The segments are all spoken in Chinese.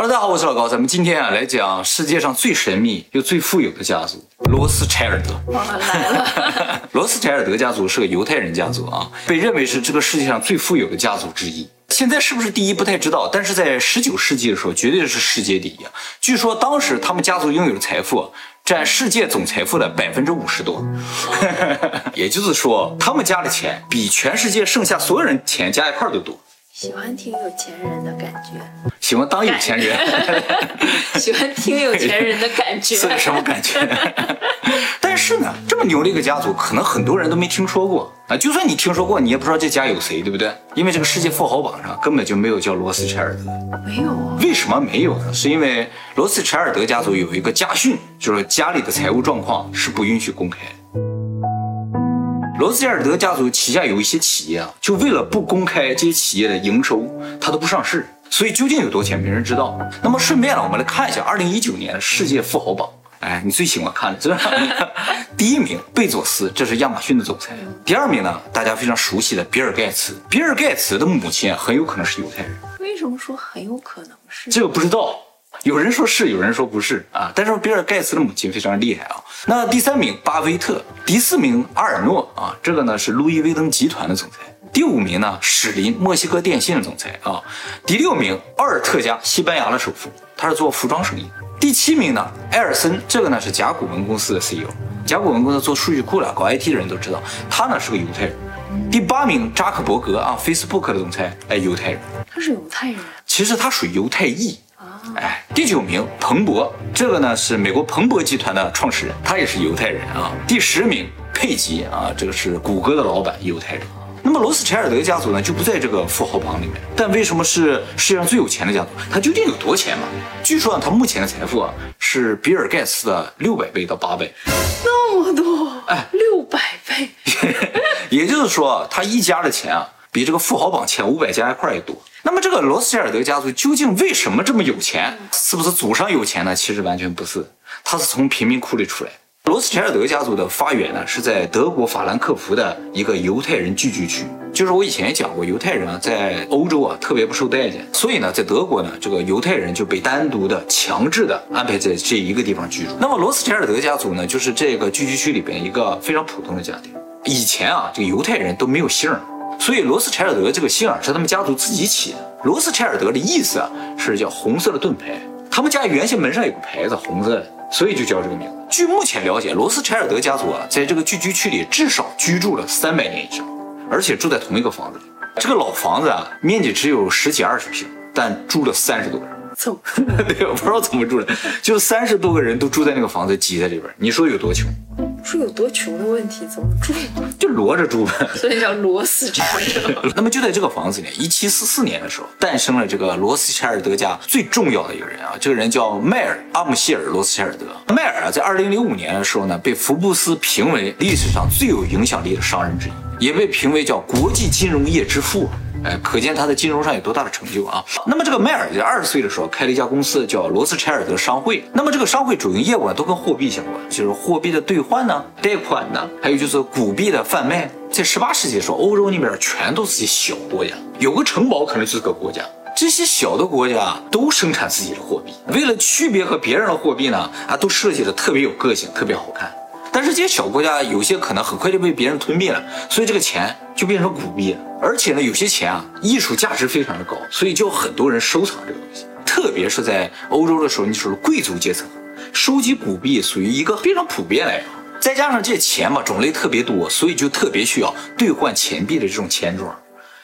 Hello，大家好，我是老高，咱们今天啊来讲世界上最神秘又最富有的家族——罗斯柴尔德。哇，来了！罗斯柴尔德家族是个犹太人家族啊，被认为是这个世界上最富有的家族之一。现在是不是第一不太知道，但是在十九世纪的时候，绝对是世界第一啊！据说当时他们家族拥有的财富占世界总财富的百分之五十多，也就是说，他们家的钱比全世界剩下所有人钱加一块都多。喜欢听有钱人的感觉，喜欢当有钱人，喜欢听有钱人的感觉，是什么感觉？但是呢，这么牛的一个家族，可能很多人都没听说过啊。就算你听说过，你也不知道这家有谁，对不对？因为这个世界富豪榜上根本就没有叫罗斯柴尔德。没有啊？为什么没有呢？是因为罗斯柴尔德家族有一个家训，就是家里的财务状况是不允许公开。罗斯柴尔德家族旗下有一些企业啊，就为了不公开这些企业的营收，它都不上市，所以究竟有多钱没人知道。那么顺便呢，我们来看一下二零一九年世界富豪榜。哎，你最喜欢看的是吧？第一名贝佐斯，这是亚马逊的总裁。第二名呢，大家非常熟悉的比尔盖茨。比尔盖茨的母亲很有可能是犹太人。为什么说很有可能是？这个不知道。有人说是，有人说不是啊。但是比尔盖茨的母亲非常厉害啊。那第三名巴菲特，第四名阿尔诺啊，这个呢是路易威登集团的总裁。第五名呢史林，墨西哥电信的总裁啊。第六名奥尔特加，西班牙的首富，他是做服装生意。第七名呢埃尔森，这个呢是甲骨文公司的 CEO。甲骨文公司做数据库的，搞 IT 的人都知道，他呢是个犹太人。第八名扎克伯格啊，Facebook 的总裁，哎，犹太人。他是犹太人？其实他属于犹太裔啊。哎，第九名彭博，这个呢是美国彭博集团的创始人，他也是犹太人啊。第十名佩吉啊，这个是谷歌的老板，犹太人。那么罗斯柴尔德家族呢就不在这个富豪榜里面，但为什么是世界上最有钱的家族？他究竟有多钱嘛？据说啊，他目前的财富啊是比尔盖茨的六百倍到八倍，那么多，哎，六百倍，也就是说他一家的钱啊比这个富豪榜前五百加一块也多。那么这个罗斯柴尔德家族究竟为什么这么有钱？是不是祖上有钱呢？其实完全不是，他是从贫民窟里出来。罗斯柴尔德家族的发源呢，是在德国法兰克福的一个犹太人聚居区。就是我以前也讲过，犹太人啊在欧洲啊特别不受待见，所以呢，在德国呢，这个犹太人就被单独的、强制的安排在这一个地方居住。那么罗斯柴尔德家族呢，就是这个聚居区里边一个非常普通的家庭。以前啊，这个犹太人都没有姓儿。所以罗斯柴尔德这个姓啊是他们家族自己起的。罗斯柴尔德的意思啊是叫红色的盾牌。他们家原先门上有个牌子红色的，所以就叫这个名字。据目前了解，罗斯柴尔德家族啊在这个聚居区里至少居住了三百年以上，而且住在同一个房子里。这个老房子啊面积只有十几二十平，但住了三十多人。怎么？对，我不知道怎么住的，就三十多个人都住在那个房子挤在里边，你说有多穷？是有多穷的问题，怎么住？就摞着住呗，所以叫罗斯柴尔德。那么就在这个房子里，一七四四年的时候，诞生了这个罗斯柴尔德家最重要的一个人啊，这个人叫迈尔阿姆希尔罗斯柴尔德。迈尔啊，在二零零五年的时候呢，被福布斯评为历史上最有影响力的商人之一，也被评为叫国际金融业之父。哎，可见他在金融上有多大的成就啊！那么这个迈尔在二十岁的时候开了一家公司，叫罗斯柴尔德商会。那么这个商会主营业务啊，都跟货币相关，就是货币的兑换呢、贷款呢，还有就是古币的贩卖。在十八世纪的时候，欧洲那边全都是些小国家，有个城堡可能就是个国家。这些小的国家都生产自己的货币，为了区别和别人的货币呢，啊，都设计的特别有个性，特别好看。但是这些小国家有些可能很快就被别人吞并了，所以这个钱就变成古币了。而且呢，有些钱啊，艺术价值非常的高，所以就很多人收藏这个东西。特别是在欧洲的时候，你说贵族阶层收集古币属于一个非常普遍来说。再加上这些钱嘛，种类特别多，所以就特别需要兑换钱币的这种钱庄。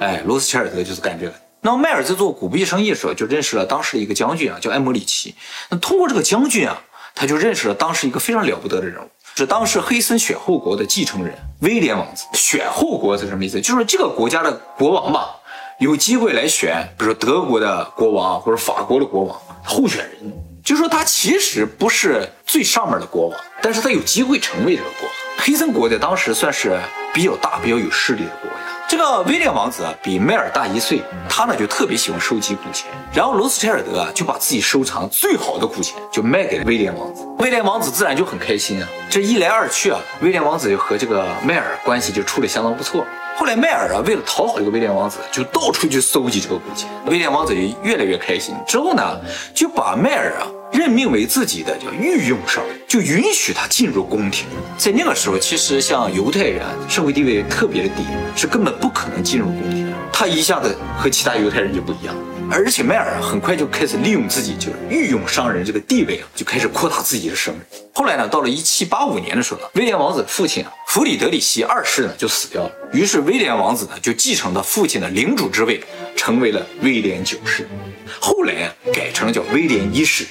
哎，罗斯柴尔德就是干这个。那么迈尔在做古币生意的时候，就认识了当时的一个将军啊，叫埃摩里奇。那通过这个将军啊，他就认识了当时一个非常了不得的人物。是当时黑森选后国的继承人威廉王子。选后国是什么意思？就是这个国家的国王吧，有机会来选，比如说德国的国王或者法国的国王候选人。就是说他其实不是最上面的国王，但是他有机会成为这个国王。黑森国在当时算是比较大、比较有势力的国家。这个威廉王子啊比迈尔大一岁，他呢就特别喜欢收集古钱，然后罗斯柴尔德啊就把自己收藏最好的古钱就卖给了威廉王子，威廉王子自然就很开心啊。这一来二去啊，威廉王子就和这个迈尔关系就处得相当不错。后来迈尔啊，为了讨好这个威廉王子，就到处去搜集这个古钱。威廉王子也越来越开心，之后呢，就把迈尔啊任命为自己的叫御用商人，就允许他进入宫廷。在那个时候，其实像犹太人，社会地位特别的低，是根本不可能进入宫廷。他一下子和其他犹太人就不一样。而且迈尔，很快就开始利用自己就是御用商人这个地位啊，就开始扩大自己的声誉。后来呢，到了一七八五年的时候呢，威廉王子父亲啊，弗里德里希二世呢就死掉了。于是威廉王子呢就继承了父亲的领主之位，成为了威廉九世。后来啊，改成了叫威廉一世。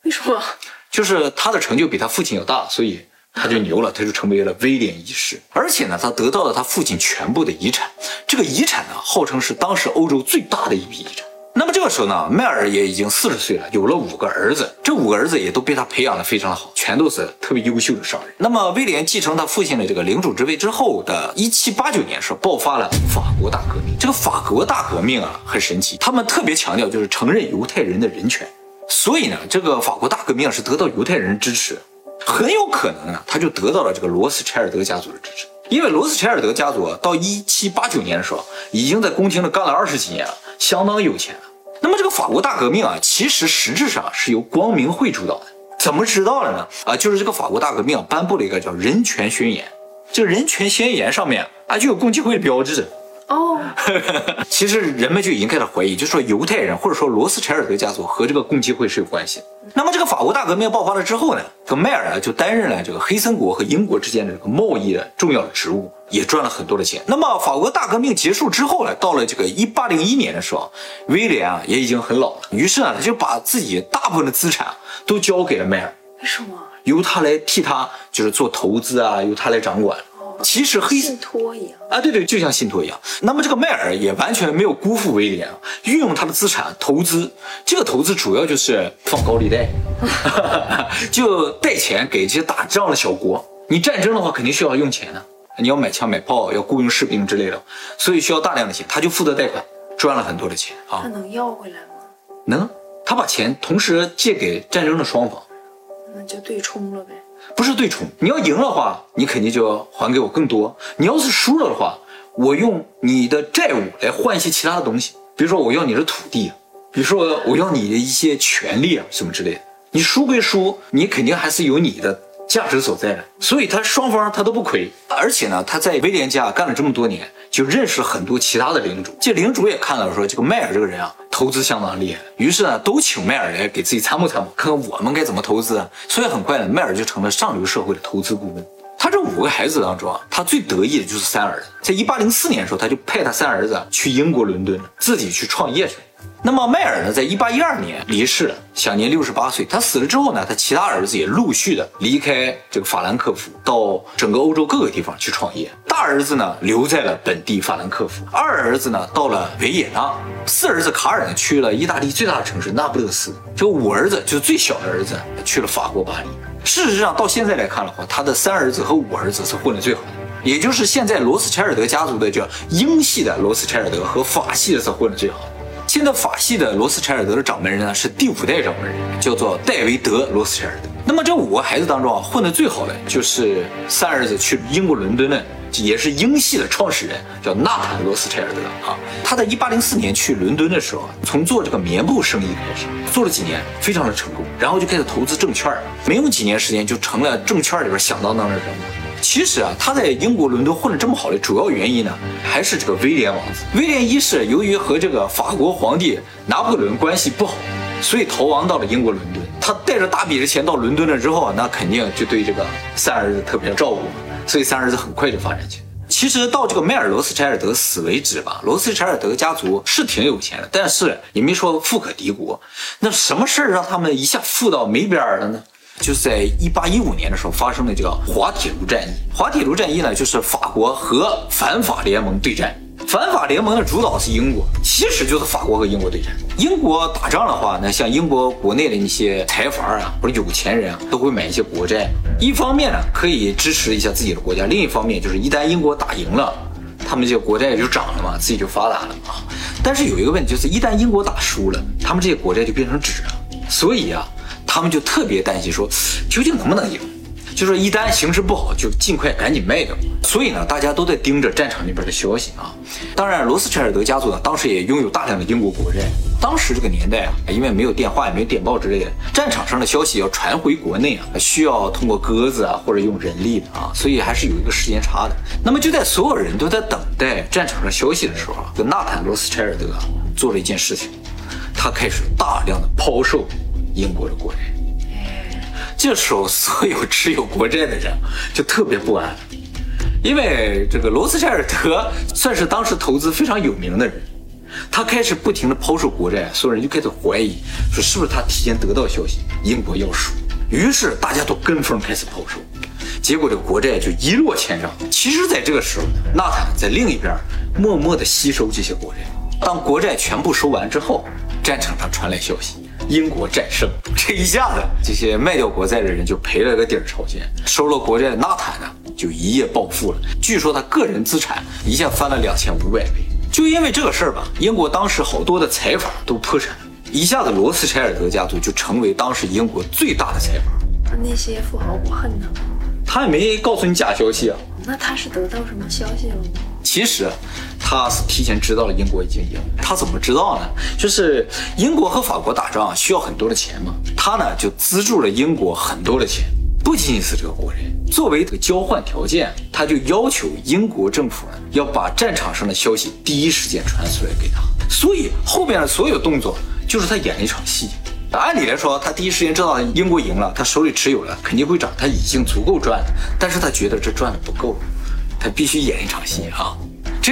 为什么？就是他的成就比他父亲要大，所以他就牛了，他就成为了威廉一世。而且呢，他得到了他父亲全部的遗产。这个遗产呢，号称是当时欧洲最大的一笔遗产。那么这个时候呢，迈尔也已经四十岁了，有了五个儿子，这五个儿子也都被他培养的非常的好，全都是特别优秀的商人。那么威廉继承他父亲的这个领主之位之后的一七八九年时候，爆发了法国大革命。这个法国大革命啊，很神奇，他们特别强调就是承认犹太人的人权，所以呢，这个法国大革命是得到犹太人支持，很有可能呢，他就得到了这个罗斯柴尔德家族的支持，因为罗斯柴尔德家族到一七八九年的时候，已经在宫廷里干了二十几年了。相当有钱。那么这个法国大革命啊，其实实质上是由光明会主导的。怎么知道了呢？啊，就是这个法国大革命啊颁布了一个叫《人权宣言》，这个人权宣言上面啊就有共济会的标志。哦，其实人们就已经开始怀疑，就说犹太人或者说罗斯柴尔德家族和这个共济会是有关系。那么这个法国大革命爆发了之后呢，这个迈尔啊就担任了这个黑森国和英国之间的这个贸易的重要的职务，也赚了很多的钱。那么法国大革命结束之后呢，到了这个一八零一年的时候，威廉啊也已经很老了，于是呢他就把自己大部分的资产都交给了迈尔，为什么？由他来替他就是做投资啊，由他来掌管。其实黑信托一样啊，对对，就像信托一样。那么这个迈尔也完全没有辜负威廉，运用他的资产投资。这个投资主要就是放高利贷，就贷钱给这些打仗的小国。你战争的话，肯定需要用钱啊，你要买枪买炮，要雇佣士兵之类的，所以需要大量的钱。他就负责贷款，赚了很多的钱啊。他能要回来吗？能，他把钱同时借给战争的双方，那就对冲了呗。不是对冲，你要赢了话，你肯定就要还给我更多；你要是输了的话，我用你的债务来换一些其他的东西，比如说我要你的土地，比如说我要你的一些权利啊什么之类的。你输归输，你肯定还是有你的价值所在的，所以他双方他都不亏。而且呢，他在威廉家干了这么多年，就认识了很多其他的领主。这领主也看到说这个迈尔这个人啊。投资相当厉害，于是呢，都请迈尔来给自己参谋参谋，看看我们该怎么投资啊。所以很快呢，迈尔就成了上流社会的投资顾问。他这五个孩子当中啊，他最得意的就是三儿子。在一八零四年的时候，他就派他三儿子去英国伦敦，自己去创业去了。那么迈尔呢，在一八一二年离世了，享年六十八岁。他死了之后呢，他其他儿子也陆续的离开这个法兰克福，到整个欧洲各个地方去创业。大儿子呢留在了本地法兰克福，二儿子呢到了维也纳，四儿子卡尔呢去了意大利最大的城市那不勒斯，这五儿子就是最小的儿子去了法国巴黎。事实上，到现在来看的话，他的三儿子和五儿子是混得最好的，也就是现在罗斯柴尔德家族的叫英系的罗斯柴尔德和法系的是混得最好。现在法系的罗斯柴尔德的掌门人呢是第五代掌门人，叫做戴维德罗斯柴尔德。那么这五个孩子当中啊，混得最好的就是三儿子去英国伦敦的，也是英系的创始人，叫纳坦罗斯柴尔德啊。他在一八零四年去伦敦的时候，从做这个棉布生意开始，做了几年，非常的成功，然后就开始投资证券，没有几年时间就成了证券里边响当当的人物。其实啊，他在英国伦敦混得这么好的主要原因呢，还是这个威廉王子。威廉一世由于和这个法国皇帝拿破仑关系不好，所以逃亡到了英国伦敦。他带着大笔的钱到伦敦了之后啊，那肯定就对这个三儿子特别照顾，所以三儿子很快就发展起来。其实到这个迈尔罗斯柴尔德死为止吧，罗斯柴尔德家族是挺有钱的，但是也没说富可敌国。那什么事儿让他们一下富到没边儿了呢？就是在一八一五年的时候发生的这个滑铁卢战役。滑铁卢战役呢，就是法国和反法联盟对战。反法联盟的主导是英国，其实就是法国和英国对战。英国打仗的话，那像英国国内的那些财阀啊，或者有钱人啊，都会买一些国债。一方面呢，可以支持一下自己的国家；另一方面，就是一旦英国打赢了，他们这些国债就涨了嘛，自己就发达了啊。但是有一个问题，就是一旦英国打输了，他们这些国债就变成纸了。所以啊。他们就特别担心，说究竟能不能赢？就说一旦形势不好，就尽快赶紧卖掉。所以呢，大家都在盯着战场那边的消息啊。当然，罗斯柴尔德家族呢，当时也拥有大量的英国国债。当时这个年代啊，因为没有电话，也没有电报之类的，战场上的消息要传回国内啊，需要通过鸽子啊，或者用人力的啊，所以还是有一个时间差的。那么就在所有人都在等待战场上消息的时候啊，这纳坦罗斯柴尔德做了一件事情，他开始大量的抛售英国的国债。这时候，所有持有国债的人就特别不安，因为这个罗斯柴尔德算是当时投资非常有名的人，他开始不停的抛售国债，所有人就开始怀疑，说是不是他提前得到消息，英国要输，于是大家都跟风开始抛售，结果这个国债就一落千丈。其实，在这个时候，纳坦在另一边默默的吸收这些国债。当国债全部收完之后，战场上传来消息。英国战胜，这一下子，这些卖掉国债的人就赔了个底儿朝天。收了国债的纳坦呢，就一夜暴富了。据说他个人资产一下翻了两千五百倍。就因为这个事儿吧，英国当时好多的财阀都破产，一下子罗斯柴尔德家族就成为当时英国最大的财阀。那些富豪不恨他吗？他也没告诉你假消息啊。那他是得到什么消息了吗？其实。他是提前知道了英国已经赢，他怎么知道呢？就是英国和法国打仗需要很多的钱嘛，他呢就资助了英国很多的钱，不仅仅是这个国人，作为这个交换条件，他就要求英国政府呢要把战场上的消息第一时间传出来给他，所以后边的所有动作就是他演了一场戏。按理来说，他第一时间知道英国赢了，他手里持有了肯定会涨，他已经足够赚了，但是他觉得这赚的不够，他必须演一场戏啊。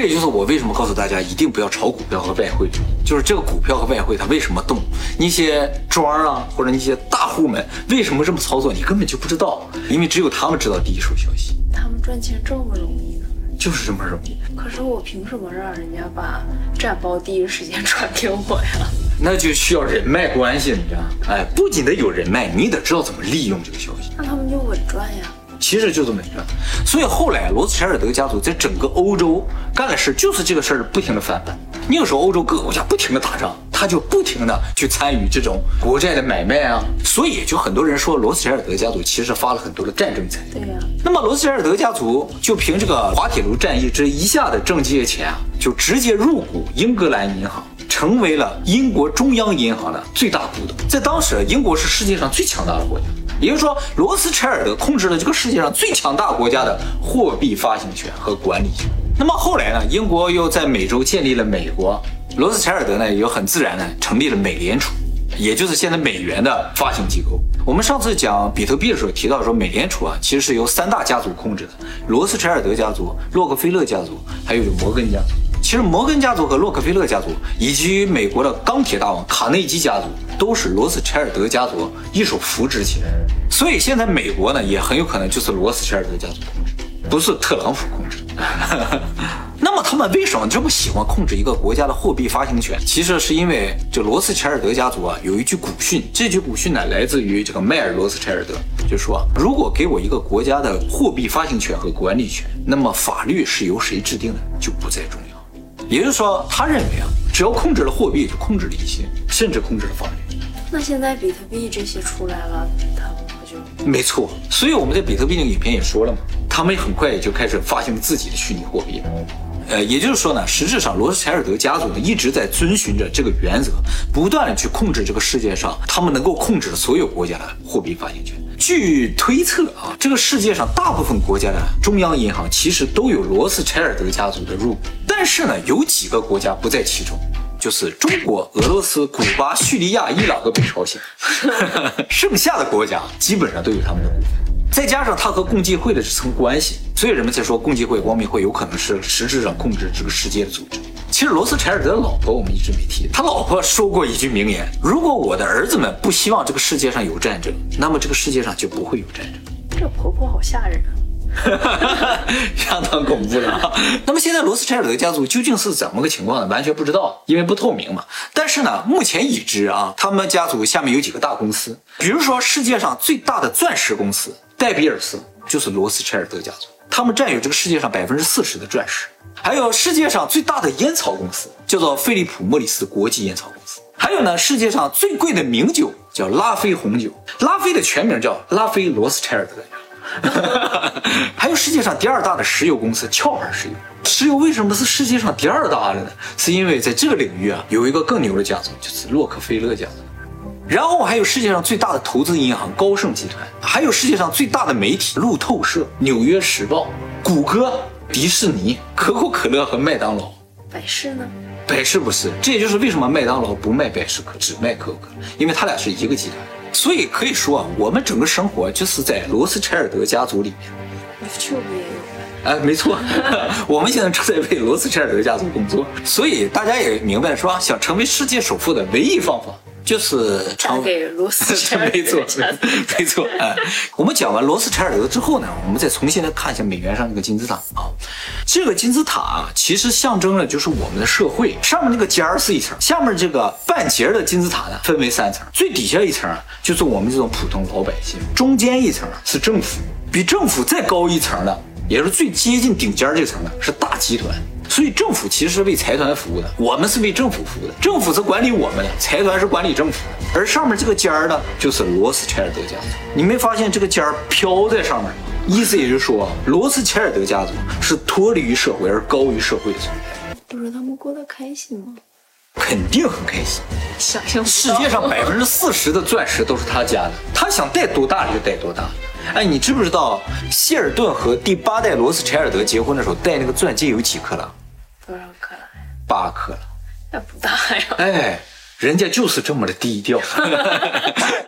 这也就是我为什么告诉大家一定不要炒股票和外汇，就是这个股票和外汇它为什么动，那些庄啊或者那些大户们为什么这么操作，你根本就不知道，因为只有他们知道第一手消息。他们赚钱这么容易呢？就是这么容易。可是我凭什么让人家把战报第一时间传给我呀？那就需要人脉关系，你知道？哎，不仅得有人脉，你得知道怎么利用这个消息。那他们就稳赚呀。其实就这么一个，所以后来罗斯柴尔德家族在整个欧洲干的事就是这个事儿不停的翻版。你有时候欧洲各个国家不停的打仗，他就不停的去参与这种国债的买卖啊。所以就很多人说罗斯柴尔德家族其实发了很多的战争财。对呀。那么罗斯柴尔德家族就凭这个滑铁卢战役这一下子挣这些钱啊，就直接入股英格兰银行，成为了英国中央银行的最大股东。在当时，英国是世界上最强大的国家。也就是说，罗斯柴尔德控制了这个世界上最强大国家的货币发行权和管理权。那么后来呢，英国又在美洲建立了美国，罗斯柴尔德呢也很自然的成立了美联储，也就是现在美元的发行机构。我们上次讲比特币的时候提到说，美联储啊其实是由三大家族控制的：罗斯柴尔德家族、洛克菲勒家族，还有摩根家族。其实摩根家族和洛克菲勒家族，以及美国的钢铁大王卡内基家族，都是罗斯柴尔德家族一手扶植起来的。所以现在美国呢，也很有可能就是罗斯柴尔德家族控制，不是特朗普控制。那么他们为什么这么喜欢控制一个国家的货币发行权？其实是因为这罗斯柴尔德家族啊有一句古训，这句古训呢来自于这个迈尔罗斯柴尔德，就说如果给我一个国家的货币发行权和管理权，那么法律是由谁制定的就不再重要。也就是说，他认为啊，只要控制了货币，就控制了一切，甚至控制了法律。那现在比特币这些出来了，他们不就？没错，所以我们在比特币那个影片也说了嘛，他们很快也就开始发行自己的虚拟货币了。呃，也就是说呢，实质上罗斯柴尔德家族呢一直在遵循着这个原则，不断的去控制这个世界上他们能够控制的所有国家的货币发行权。据推测啊，这个世界上大部分国家的中央银行其实都有罗斯柴尔德家族的入股，但是呢，有几个国家不在其中，就是中国、俄罗斯、古巴、叙利亚、伊朗和北朝鲜，剩下的国家基本上都有他们的股份。再加上他和共济会的这层关系，所以人们才说共济会、光明会有可能是实质上控制这个世界的组织。其实罗斯柴尔德的老婆我们一直没提，他老婆说过一句名言：如果我的儿子们不希望这个世界上有战争，那么这个世界上就不会有战争。这婆婆好吓人啊，相当恐怖的。那么现在罗斯柴尔德家族究竟是怎么个情况呢？完全不知道，因为不透明嘛。但是呢，目前已知啊，他们家族下面有几个大公司，比如说世界上最大的钻石公司戴比尔斯，就是罗斯柴尔德家族，他们占有这个世界上百分之四十的钻石。还有世界上最大的烟草公司叫做菲利普莫里斯国际烟草公司。还有呢，世界上最贵的名酒叫拉菲红酒，拉菲的全名叫拉菲罗斯柴尔德。还有世界上第二大的石油公司壳牌石油。石油为什么是世界上第二大的呢？是因为在这个领域啊，有一个更牛的家族，就是洛克菲勒家族。然后还有世界上最大的投资银行高盛集团，还有世界上最大的媒体路透社、纽约时报、谷歌、迪士尼、可口可乐和麦当劳。百事呢？百事不是，这也就是为什么麦当劳不卖百事可，只卖可口可乐，因为它俩是一个集团。所以可以说啊，我们整个生活就是在罗斯柴尔德家族里面。YouTube 也有。哎，没错，我们现在正在为罗斯柴尔德家族工作，所以大家也明白说，想成为世界首富的唯一方法就是嫁给罗斯柴尔德 没错 没错。哎，我们讲完罗斯柴尔德之后呢，我们再重新来看一下美元上这个金字塔啊。这个金字塔啊，其实象征了就是我们的社会，上面那个尖儿是一层，下面这个半截的金字塔呢分为三层，最底下一层就是我们这种普通老百姓，中间一层是政府，比政府再高一层的。也是最接近顶尖这层的是大集团，所以政府其实是为财团服务的，我们是为政府服务的，政府是管理我们的，财团是管理政府的，而上面这个尖儿呢，就是罗斯柴尔德家族。你没发现这个尖儿飘在上面吗？意思也就是说，罗斯柴尔德家族是脱离于社会而高于社会的存在，不是他们过得开心吗？肯定很开心。想象世界上百分之四十的钻石都是他家的，他想戴多大就戴多大。哎，你知不知道希尔顿和第八代罗斯柴尔德结婚的时候戴那个钻戒有几克拉？多少克拉呀？八克拉。那不大呀。哎，人家就是这么的低调。